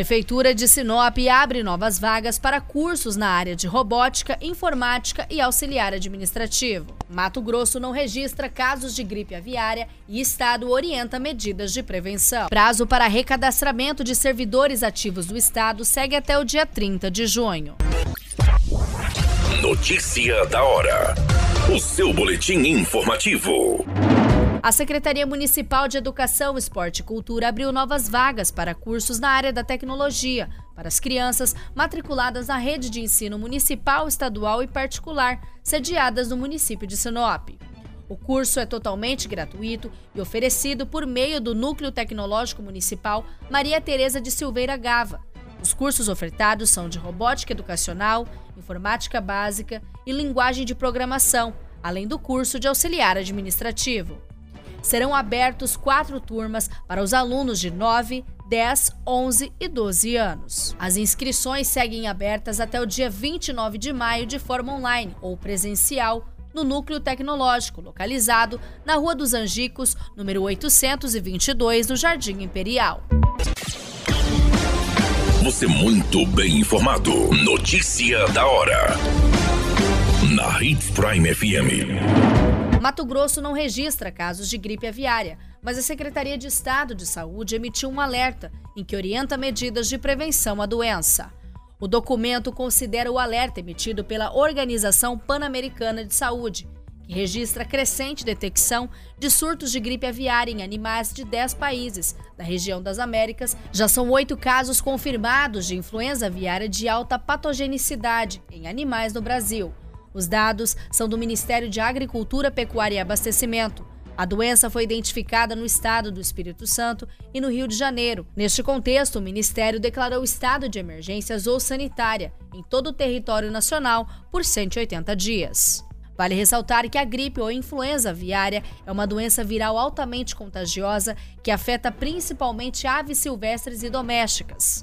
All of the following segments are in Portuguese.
Prefeitura de Sinop abre novas vagas para cursos na área de robótica, informática e auxiliar administrativo. Mato Grosso não registra casos de gripe aviária e Estado orienta medidas de prevenção. Prazo para recadastramento de servidores ativos do Estado segue até o dia 30 de junho. Notícia da hora. O seu boletim informativo. A Secretaria Municipal de Educação, Esporte e Cultura abriu novas vagas para cursos na área da tecnologia para as crianças matriculadas na rede de ensino municipal, estadual e particular, sediadas no município de Sinop. O curso é totalmente gratuito e oferecido por meio do Núcleo Tecnológico Municipal Maria Tereza de Silveira Gava. Os cursos ofertados são de robótica educacional, informática básica e linguagem de programação, além do curso de auxiliar administrativo serão abertos quatro turmas para os alunos de 9, 10, 11 e 12 anos. As inscrições seguem abertas até o dia 29 de maio de forma online ou presencial no Núcleo Tecnológico, localizado na Rua dos Angicos, número 822, no Jardim Imperial. Você muito bem informado. Notícia da hora. Na Hits Prime FM. Mato Grosso não registra casos de gripe aviária, mas a Secretaria de Estado de Saúde emitiu um alerta em que orienta medidas de prevenção à doença. O documento considera o alerta emitido pela Organização Pan-Americana de Saúde, que registra crescente detecção de surtos de gripe aviária em animais de 10 países da região das Américas. Já são oito casos confirmados de influenza aviária de alta patogenicidade em animais no Brasil. Os dados são do Ministério de Agricultura, Pecuária e Abastecimento. A doença foi identificada no estado do Espírito Santo e no Rio de Janeiro. Neste contexto, o Ministério declarou estado de emergência ou sanitária em todo o território nacional por 180 dias. Vale ressaltar que a gripe ou influenza aviária é uma doença viral altamente contagiosa que afeta principalmente aves silvestres e domésticas.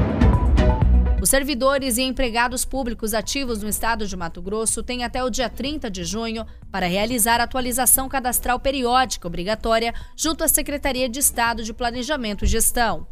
Servidores e empregados públicos ativos no estado de Mato Grosso têm até o dia 30 de junho para realizar atualização cadastral periódica obrigatória junto à Secretaria de Estado de Planejamento e Gestão.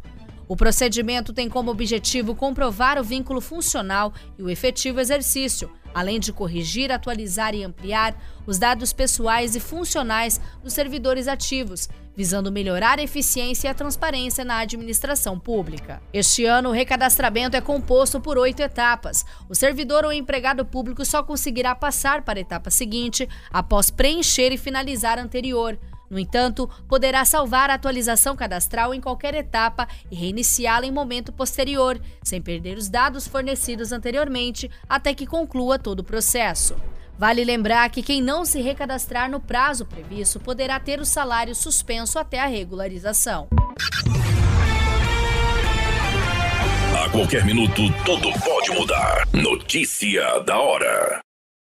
O procedimento tem como objetivo comprovar o vínculo funcional e o efetivo exercício, além de corrigir, atualizar e ampliar os dados pessoais e funcionais dos servidores ativos, visando melhorar a eficiência e a transparência na administração pública. Este ano, o recadastramento é composto por oito etapas. O servidor ou empregado público só conseguirá passar para a etapa seguinte após preencher e finalizar a anterior. No entanto, poderá salvar a atualização cadastral em qualquer etapa e reiniciá-la em momento posterior, sem perder os dados fornecidos anteriormente até que conclua todo o processo. Vale lembrar que quem não se recadastrar no prazo previsto poderá ter o salário suspenso até a regularização. A qualquer minuto, tudo pode mudar. Notícia da hora.